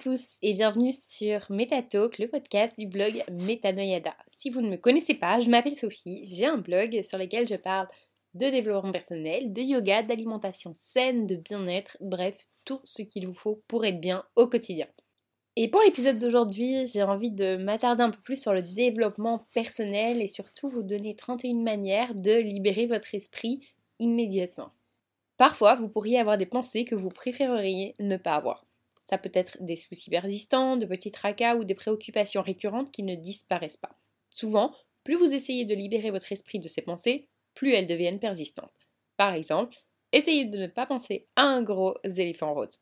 tous et bienvenue sur MetaTalk, le podcast du blog Metanoyada. Si vous ne me connaissez pas, je m'appelle Sophie, j'ai un blog sur lequel je parle de développement personnel, de yoga, d'alimentation saine, de bien-être, bref, tout ce qu'il vous faut pour être bien au quotidien. Et pour l'épisode d'aujourd'hui, j'ai envie de m'attarder un peu plus sur le développement personnel et surtout vous donner 31 manières de libérer votre esprit immédiatement. Parfois, vous pourriez avoir des pensées que vous préféreriez ne pas avoir. Ça peut être des soucis persistants, de petits tracas ou des préoccupations récurrentes qui ne disparaissent pas. Souvent, plus vous essayez de libérer votre esprit de ces pensées, plus elles deviennent persistantes. Par exemple, essayez de ne pas penser à un gros éléphant rose.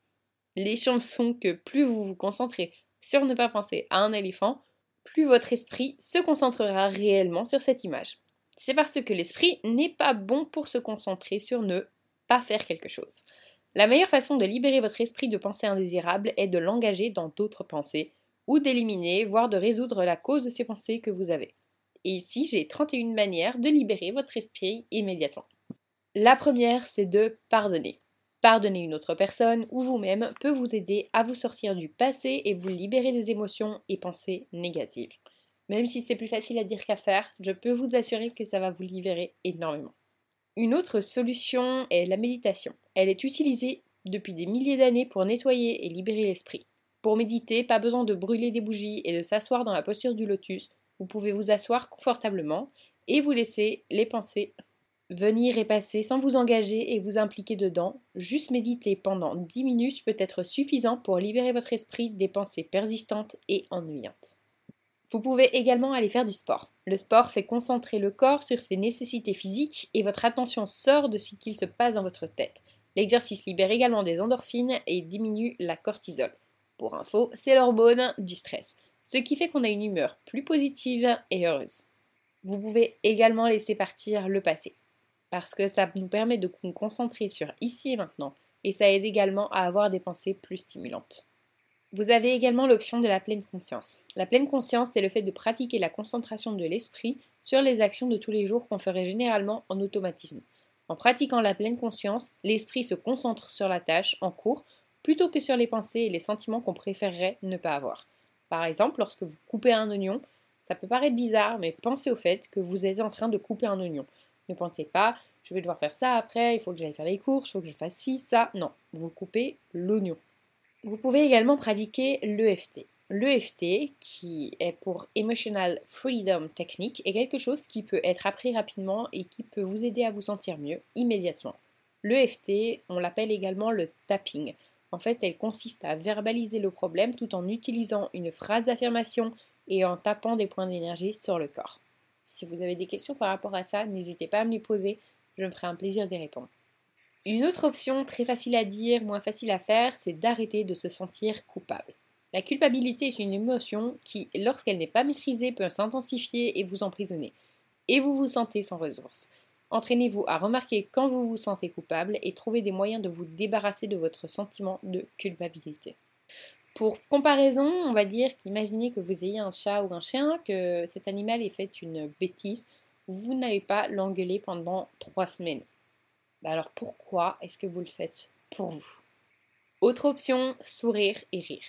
Les chances sont que plus vous vous concentrez sur ne pas penser à un éléphant, plus votre esprit se concentrera réellement sur cette image. C'est parce que l'esprit n'est pas bon pour se concentrer sur ne pas faire quelque chose. La meilleure façon de libérer votre esprit de pensées indésirables est de l'engager dans d'autres pensées, ou d'éliminer, voire de résoudre la cause de ces pensées que vous avez. Et ici, j'ai 31 manières de libérer votre esprit immédiatement. La première, c'est de pardonner. Pardonner une autre personne ou vous-même peut vous aider à vous sortir du passé et vous libérer des émotions et pensées négatives. Même si c'est plus facile à dire qu'à faire, je peux vous assurer que ça va vous libérer énormément. Une autre solution est la méditation. Elle est utilisée depuis des milliers d'années pour nettoyer et libérer l'esprit. Pour méditer, pas besoin de brûler des bougies et de s'asseoir dans la posture du lotus. Vous pouvez vous asseoir confortablement et vous laisser les pensées venir et passer sans vous engager et vous impliquer dedans. Juste méditer pendant 10 minutes peut être suffisant pour libérer votre esprit des pensées persistantes et ennuyantes. Vous pouvez également aller faire du sport. Le sport fait concentrer le corps sur ses nécessités physiques et votre attention sort de ce qu'il se passe dans votre tête. L'exercice libère également des endorphines et diminue la cortisol. Pour info, c'est l'hormone du stress, ce qui fait qu'on a une humeur plus positive et heureuse. Vous pouvez également laisser partir le passé, parce que ça nous permet de nous concentrer sur ici et maintenant, et ça aide également à avoir des pensées plus stimulantes. Vous avez également l'option de la pleine conscience. La pleine conscience, c'est le fait de pratiquer la concentration de l'esprit sur les actions de tous les jours qu'on ferait généralement en automatisme. En pratiquant la pleine conscience, l'esprit se concentre sur la tâche en cours plutôt que sur les pensées et les sentiments qu'on préférerait ne pas avoir. Par exemple, lorsque vous coupez un oignon, ça peut paraître bizarre, mais pensez au fait que vous êtes en train de couper un oignon. Ne pensez pas, je vais devoir faire ça après, il faut que j'aille faire les courses, il faut que je fasse ci, ça. Non, vous coupez l'oignon. Vous pouvez également pratiquer l'EFT. L'EFT, qui est pour Emotional Freedom Technique, est quelque chose qui peut être appris rapidement et qui peut vous aider à vous sentir mieux immédiatement. L'EFT, on l'appelle également le tapping. En fait, elle consiste à verbaliser le problème tout en utilisant une phrase d'affirmation et en tapant des points d'énergie sur le corps. Si vous avez des questions par rapport à ça, n'hésitez pas à me les poser, je me ferai un plaisir d'y répondre. Une autre option très facile à dire, moins facile à faire, c'est d'arrêter de se sentir coupable. La culpabilité est une émotion qui, lorsqu'elle n'est pas maîtrisée, peut s'intensifier et vous emprisonner. Et vous vous sentez sans ressources. Entraînez-vous à remarquer quand vous vous sentez coupable et trouvez des moyens de vous débarrasser de votre sentiment de culpabilité. Pour comparaison, on va dire qu'imaginez que vous ayez un chat ou un chien, que cet animal ait fait une bêtise, vous n'allez pas l'engueuler pendant trois semaines. Bah alors pourquoi est-ce que vous le faites pour vous? Autre option, sourire et rire.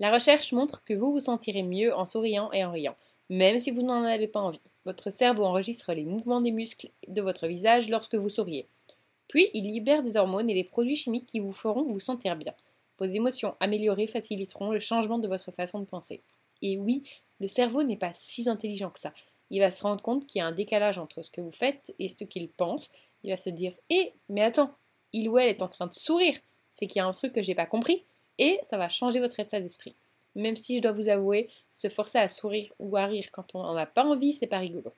La recherche montre que vous vous sentirez mieux en souriant et en riant, même si vous n'en avez pas envie. Votre cerveau enregistre les mouvements des muscles de votre visage lorsque vous souriez. Puis, il libère des hormones et des produits chimiques qui vous feront vous sentir bien. Vos émotions améliorées faciliteront le changement de votre façon de penser. Et oui, le cerveau n'est pas si intelligent que ça. Il va se rendre compte qu'il y a un décalage entre ce que vous faites et ce qu'il pense, il va se dire Eh, mais attends, il ou elle est en train de sourire, c'est qu'il y a un truc que j'ai pas compris, et ça va changer votre état d'esprit. Même si je dois vous avouer, se forcer à sourire ou à rire quand on n'en a pas envie, c'est pas rigolo.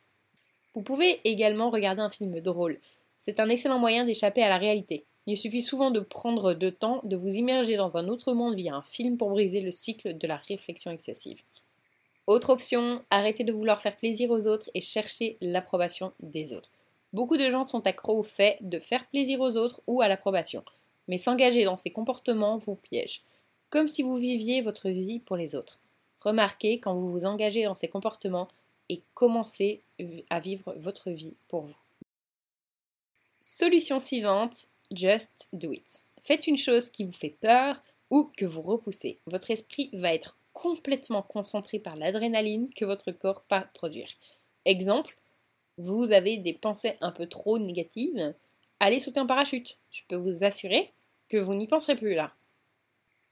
Vous pouvez également regarder un film drôle. C'est un excellent moyen d'échapper à la réalité. Il suffit souvent de prendre de temps, de vous immerger dans un autre monde via un film pour briser le cycle de la réflexion excessive. Autre option, arrêtez de vouloir faire plaisir aux autres et chercher l'approbation des autres. Beaucoup de gens sont accros au fait de faire plaisir aux autres ou à l'approbation, mais s'engager dans ces comportements vous piège, comme si vous viviez votre vie pour les autres. Remarquez quand vous vous engagez dans ces comportements et commencez à vivre votre vie pour vous. Solution suivante, just do it. Faites une chose qui vous fait peur, ou que vous repoussez, votre esprit va être complètement concentré par l'adrénaline que votre corps va produire. Exemple, vous avez des pensées un peu trop négatives, allez sauter en parachute. Je peux vous assurer que vous n'y penserez plus là.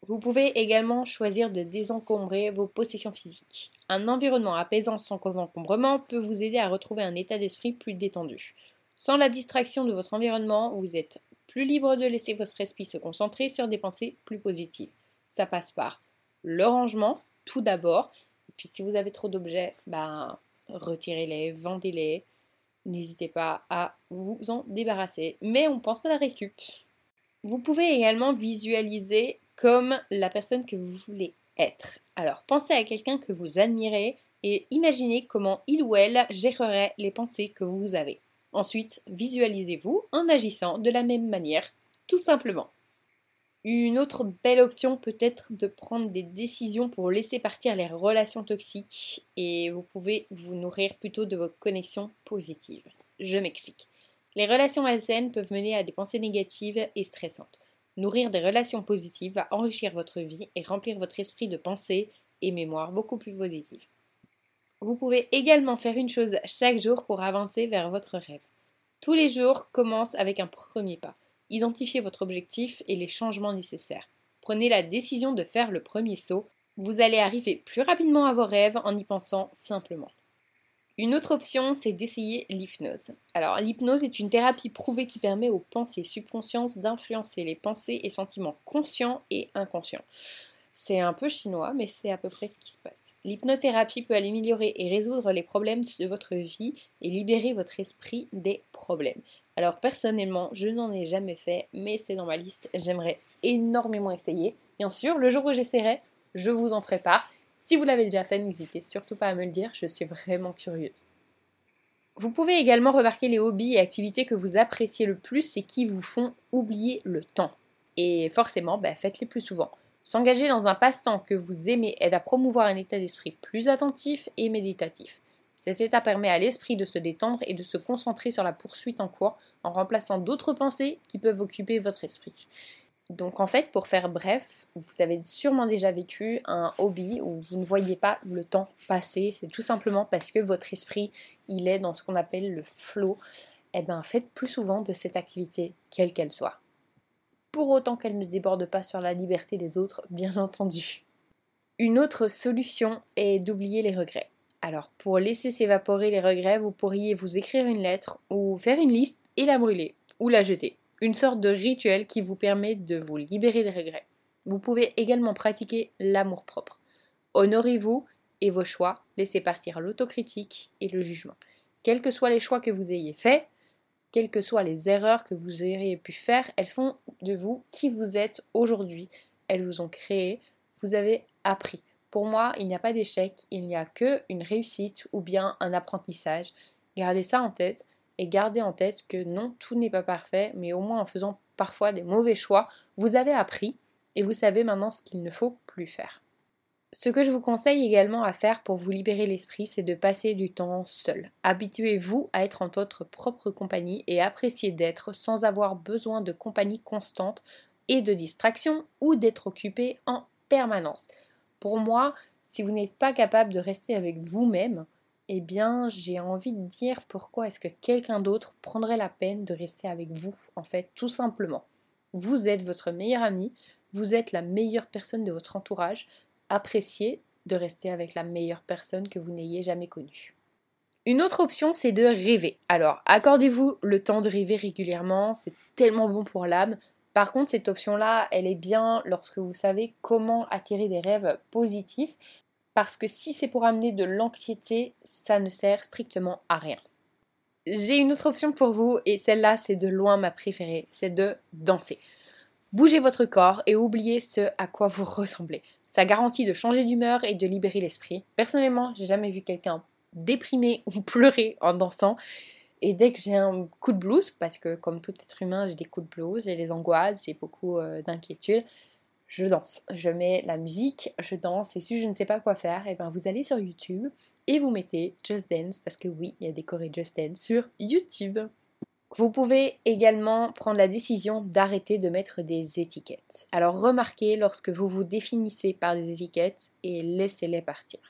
Vous pouvez également choisir de désencombrer vos possessions physiques. Un environnement apaisant sans encombrement peut vous aider à retrouver un état d'esprit plus détendu. Sans la distraction de votre environnement, vous êtes plus libre de laisser votre esprit se concentrer sur des pensées plus positives. Ça passe par le rangement, tout d'abord. Et puis si vous avez trop d'objets, ben, retirez-les, vendez-les. N'hésitez pas à vous en débarrasser. Mais on pense à la récup. Vous pouvez également visualiser comme la personne que vous voulez être. Alors pensez à quelqu'un que vous admirez et imaginez comment il ou elle gérerait les pensées que vous avez. Ensuite, visualisez-vous en agissant de la même manière, tout simplement. Une autre belle option peut être de prendre des décisions pour laisser partir les relations toxiques et vous pouvez vous nourrir plutôt de vos connexions positives. Je m'explique. Les relations malsaines peuvent mener à des pensées négatives et stressantes. Nourrir des relations positives va enrichir votre vie et remplir votre esprit de pensées et mémoire beaucoup plus positives. Vous pouvez également faire une chose chaque jour pour avancer vers votre rêve. Tous les jours commencent avec un premier pas. Identifiez votre objectif et les changements nécessaires. Prenez la décision de faire le premier saut. Vous allez arriver plus rapidement à vos rêves en y pensant simplement. Une autre option, c'est d'essayer l'hypnose. Alors, l'hypnose est une thérapie prouvée qui permet aux pensées subconscientes d'influencer les pensées et sentiments conscients et inconscients. C'est un peu chinois, mais c'est à peu près ce qui se passe. L'hypnothérapie peut améliorer et résoudre les problèmes de votre vie et libérer votre esprit des problèmes. Alors personnellement, je n'en ai jamais fait, mais c'est dans ma liste. J'aimerais énormément essayer. Bien sûr, le jour où j'essaierai, je vous en ferai part. Si vous l'avez déjà fait, n'hésitez surtout pas à me le dire, je suis vraiment curieuse. Vous pouvez également remarquer les hobbies et activités que vous appréciez le plus et qui vous font oublier le temps. Et forcément, bah, faites-les plus souvent. S'engager dans un passe-temps que vous aimez aide à promouvoir un état d'esprit plus attentif et méditatif. Cet état permet à l'esprit de se détendre et de se concentrer sur la poursuite en cours en remplaçant d'autres pensées qui peuvent occuper votre esprit. Donc en fait, pour faire bref, vous avez sûrement déjà vécu un hobby où vous ne voyez pas le temps passer. C'est tout simplement parce que votre esprit, il est dans ce qu'on appelle le flow. Eh bien, faites plus souvent de cette activité, quelle qu'elle soit. Pour autant qu'elle ne déborde pas sur la liberté des autres, bien entendu. Une autre solution est d'oublier les regrets. Alors, pour laisser s'évaporer les regrets, vous pourriez vous écrire une lettre ou faire une liste et la brûler ou la jeter une sorte de rituel qui vous permet de vous libérer des regrets. Vous pouvez également pratiquer l'amour-propre. Honorez-vous et vos choix, laissez partir l'autocritique et le jugement. Quels que soient les choix que vous ayez faits, quelles que soient les erreurs que vous auriez pu faire, elles font de vous qui vous êtes aujourd'hui. Elles vous ont créé, vous avez appris. Pour moi, il n'y a pas d'échec, il n'y a que une réussite ou bien un apprentissage. Gardez ça en tête et gardez en tête que non, tout n'est pas parfait, mais au moins en faisant parfois des mauvais choix, vous avez appris et vous savez maintenant ce qu'il ne faut plus faire. Ce que je vous conseille également à faire pour vous libérer l'esprit, c'est de passer du temps seul. Habituez-vous à être en votre propre compagnie et appréciez d'être sans avoir besoin de compagnie constante et de distraction ou d'être occupé en permanence. Pour moi, si vous n'êtes pas capable de rester avec vous-même, eh bien, j'ai envie de dire pourquoi est-ce que quelqu'un d'autre prendrait la peine de rester avec vous, en fait, tout simplement. Vous êtes votre meilleur ami, vous êtes la meilleure personne de votre entourage, appréciez de rester avec la meilleure personne que vous n'ayez jamais connue. Une autre option, c'est de rêver. Alors, accordez-vous le temps de rêver régulièrement, c'est tellement bon pour l'âme. Par contre, cette option-là, elle est bien lorsque vous savez comment attirer des rêves positifs, parce que si c'est pour amener de l'anxiété, ça ne sert strictement à rien. J'ai une autre option pour vous et celle-là c'est de loin ma préférée, c'est de danser. Bougez votre corps et oubliez ce à quoi vous ressemblez. Ça garantit de changer d'humeur et de libérer l'esprit. Personnellement, j'ai jamais vu quelqu'un déprimé ou pleurer en dansant. Et dès que j'ai un coup de blues, parce que comme tout être humain, j'ai des coups de blues, j'ai des angoisses, j'ai beaucoup euh, d'inquiétudes, je danse. Je mets la musique, je danse et si je ne sais pas quoi faire, et eh ben vous allez sur YouTube et vous mettez Just Dance parce que oui, il y a des chorés Just Dance sur YouTube. Vous pouvez également prendre la décision d'arrêter de mettre des étiquettes. Alors remarquez lorsque vous vous définissez par des étiquettes et laissez-les partir.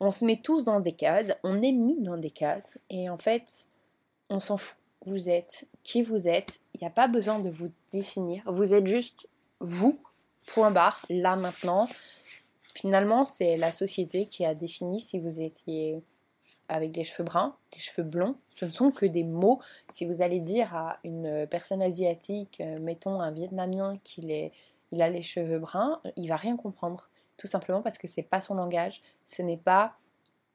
On se met tous dans des cadres, on est mis dans des cadres et en fait, on s'en fout. Vous êtes qui vous êtes, il n'y a pas besoin de vous définir, vous êtes juste vous, point barre, là maintenant. Finalement, c'est la société qui a défini si vous étiez avec des cheveux bruns, des cheveux blonds, ce ne sont que des mots. Si vous allez dire à une personne asiatique, euh, mettons un Vietnamien qu'il a les cheveux bruns, il va rien comprendre, tout simplement parce que c'est pas son langage, ce n'est pas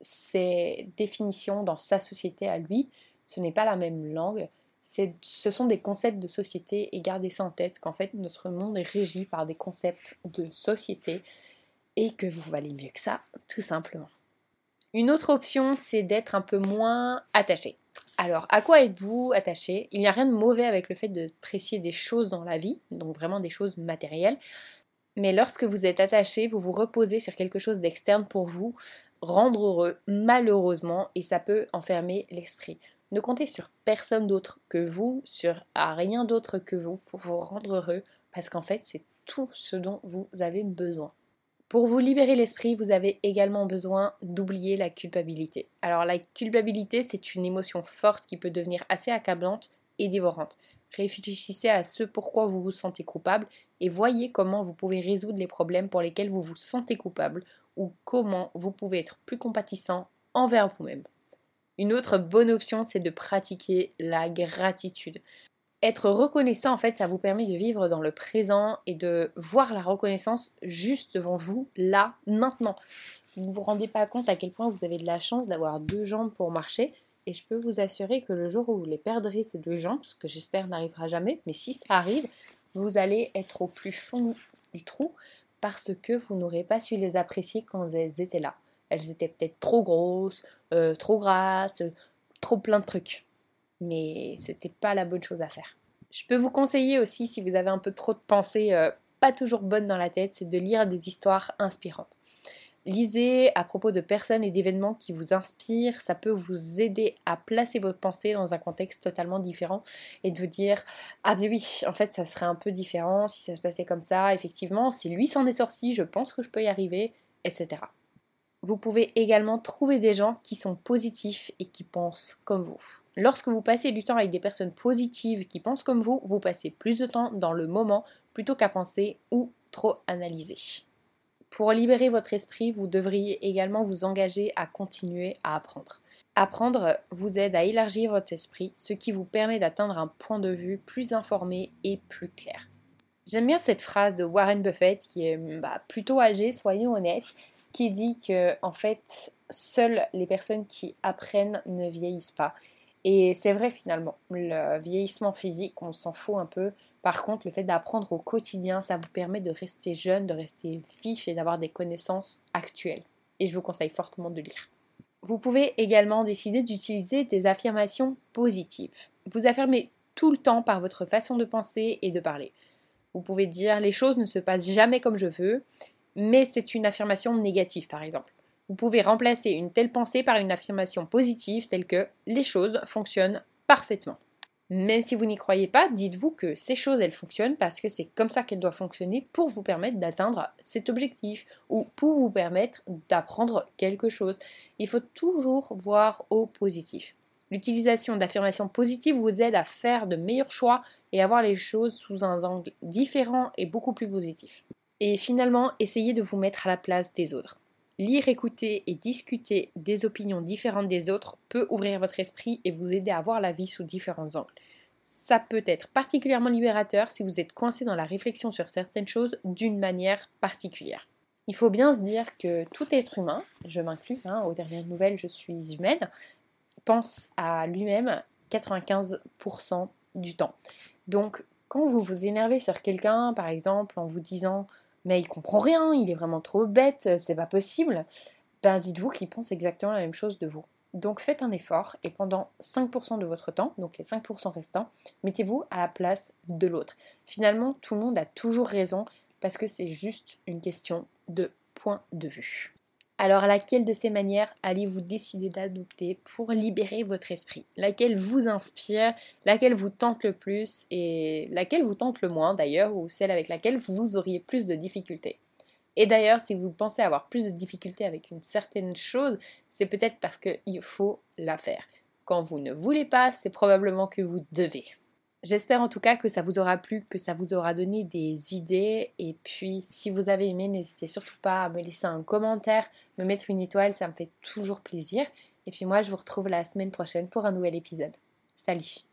ses définitions dans sa société à lui, ce n'est pas la même langue. Ce sont des concepts de société et gardez ça en tête qu'en fait notre monde est régi par des concepts de société et que vous valez mieux que ça, tout simplement. Une autre option, c'est d'être un peu moins attaché. Alors, à quoi êtes-vous attaché? Il n'y a rien de mauvais avec le fait d'apprécier des choses dans la vie, donc vraiment des choses matérielles. Mais lorsque vous êtes attaché, vous vous reposez sur quelque chose d'externe pour vous rendre heureux, malheureusement, et ça peut enfermer l'esprit. Ne comptez sur personne d'autre que vous, sur rien d'autre que vous pour vous rendre heureux, parce qu'en fait, c'est tout ce dont vous avez besoin. Pour vous libérer l'esprit, vous avez également besoin d'oublier la culpabilité. Alors la culpabilité, c'est une émotion forte qui peut devenir assez accablante et dévorante. Réfléchissez à ce pourquoi vous vous sentez coupable et voyez comment vous pouvez résoudre les problèmes pour lesquels vous vous sentez coupable ou comment vous pouvez être plus compatissant envers vous-même. Une autre bonne option, c'est de pratiquer la gratitude être reconnaissant, en fait, ça vous permet de vivre dans le présent et de voir la reconnaissance juste devant vous, là, maintenant. Vous ne vous rendez pas compte à quel point vous avez de la chance d'avoir deux jambes pour marcher. Et je peux vous assurer que le jour où vous les perdrez, ces deux jambes, ce que j'espère n'arrivera jamais, mais si ça arrive, vous allez être au plus fond du trou parce que vous n'aurez pas su les apprécier quand elles étaient là. Elles étaient peut-être trop grosses, euh, trop grasses, trop plein de trucs mais c'était pas la bonne chose à faire. Je peux vous conseiller aussi, si vous avez un peu trop de pensées euh, pas toujours bonnes dans la tête, c'est de lire des histoires inspirantes. Lisez à propos de personnes et d'événements qui vous inspirent, ça peut vous aider à placer votre pensée dans un contexte totalement différent et de vous dire Ah, mais oui, en fait, ça serait un peu différent si ça se passait comme ça, effectivement, si lui s'en est sorti, je pense que je peux y arriver, etc. Vous pouvez également trouver des gens qui sont positifs et qui pensent comme vous. Lorsque vous passez du temps avec des personnes positives qui pensent comme vous, vous passez plus de temps dans le moment plutôt qu'à penser ou trop analyser. Pour libérer votre esprit, vous devriez également vous engager à continuer à apprendre. Apprendre vous aide à élargir votre esprit, ce qui vous permet d'atteindre un point de vue plus informé et plus clair. J'aime bien cette phrase de Warren Buffett qui est bah, plutôt âgé, soyons honnêtes, qui dit que en fait seules les personnes qui apprennent ne vieillissent pas. Et c'est vrai finalement, le vieillissement physique, on s'en fout un peu. Par contre, le fait d'apprendre au quotidien, ça vous permet de rester jeune, de rester vif et d'avoir des connaissances actuelles. Et je vous conseille fortement de lire. Vous pouvez également décider d'utiliser des affirmations positives. Vous affirmez tout le temps par votre façon de penser et de parler. Vous pouvez dire les choses ne se passent jamais comme je veux, mais c'est une affirmation négative par exemple. Vous pouvez remplacer une telle pensée par une affirmation positive telle que les choses fonctionnent parfaitement. Même si vous n'y croyez pas, dites-vous que ces choses, elles fonctionnent parce que c'est comme ça qu'elles doivent fonctionner pour vous permettre d'atteindre cet objectif ou pour vous permettre d'apprendre quelque chose. Il faut toujours voir au positif. L'utilisation d'affirmations positives vous aide à faire de meilleurs choix et à voir les choses sous un angle différent et beaucoup plus positif. Et finalement, essayez de vous mettre à la place des autres. Lire, écouter et discuter des opinions différentes des autres peut ouvrir votre esprit et vous aider à voir la vie sous différents angles. Ça peut être particulièrement libérateur si vous êtes coincé dans la réflexion sur certaines choses d'une manière particulière. Il faut bien se dire que tout être humain, je m'inclus, hein, aux dernières nouvelles je suis humaine, pense à lui-même 95% du temps. Donc quand vous vous énervez sur quelqu'un, par exemple, en vous disant mais il comprend rien, il est vraiment trop bête, c'est pas possible, ben dites-vous qu'il pense exactement la même chose de vous. Donc faites un effort et pendant 5% de votre temps, donc les 5% restants, mettez-vous à la place de l'autre. Finalement, tout le monde a toujours raison parce que c'est juste une question de point de vue. Alors laquelle de ces manières allez-vous décider d'adopter pour libérer votre esprit? Laquelle vous inspire Laquelle vous tente le plus Et laquelle vous tente le moins d'ailleurs Ou celle avec laquelle vous auriez plus de difficultés? Et d'ailleurs, si vous pensez avoir plus de difficultés avec une certaine chose, c'est peut-être parce qu'il faut la faire. Quand vous ne voulez pas, c'est probablement que vous devez. J'espère en tout cas que ça vous aura plu, que ça vous aura donné des idées. Et puis, si vous avez aimé, n'hésitez surtout pas à me laisser un commentaire, me mettre une étoile, ça me fait toujours plaisir. Et puis moi, je vous retrouve la semaine prochaine pour un nouvel épisode. Salut